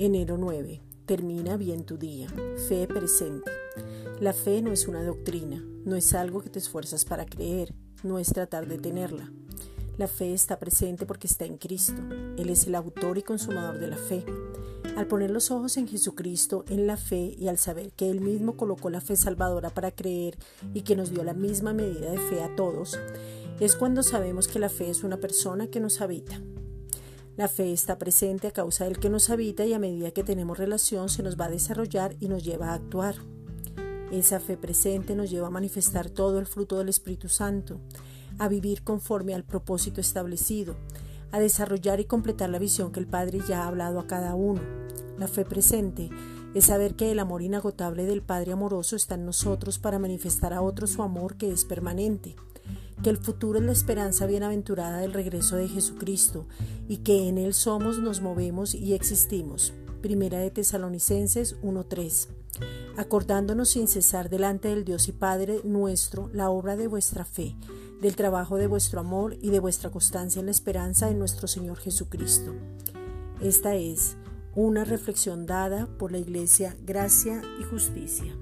Enero 9. Termina bien tu día. Fe presente. La fe no es una doctrina, no es algo que te esfuerzas para creer, no es tratar de tenerla. La fe está presente porque está en Cristo. Él es el autor y consumador de la fe. Al poner los ojos en Jesucristo, en la fe y al saber que Él mismo colocó la fe salvadora para creer y que nos dio la misma medida de fe a todos, es cuando sabemos que la fe es una persona que nos habita. La fe está presente a causa del que nos habita y a medida que tenemos relación se nos va a desarrollar y nos lleva a actuar. Esa fe presente nos lleva a manifestar todo el fruto del Espíritu Santo, a vivir conforme al propósito establecido, a desarrollar y completar la visión que el Padre ya ha hablado a cada uno. La fe presente es saber que el amor inagotable del Padre amoroso está en nosotros para manifestar a otros su amor que es permanente que el futuro es la esperanza bienaventurada del regreso de Jesucristo y que en Él somos, nos movemos y existimos. Primera de Tesalonicenses 1.3. Acordándonos sin cesar delante del Dios y Padre nuestro la obra de vuestra fe, del trabajo de vuestro amor y de vuestra constancia en la esperanza en nuestro Señor Jesucristo. Esta es una reflexión dada por la Iglesia Gracia y Justicia.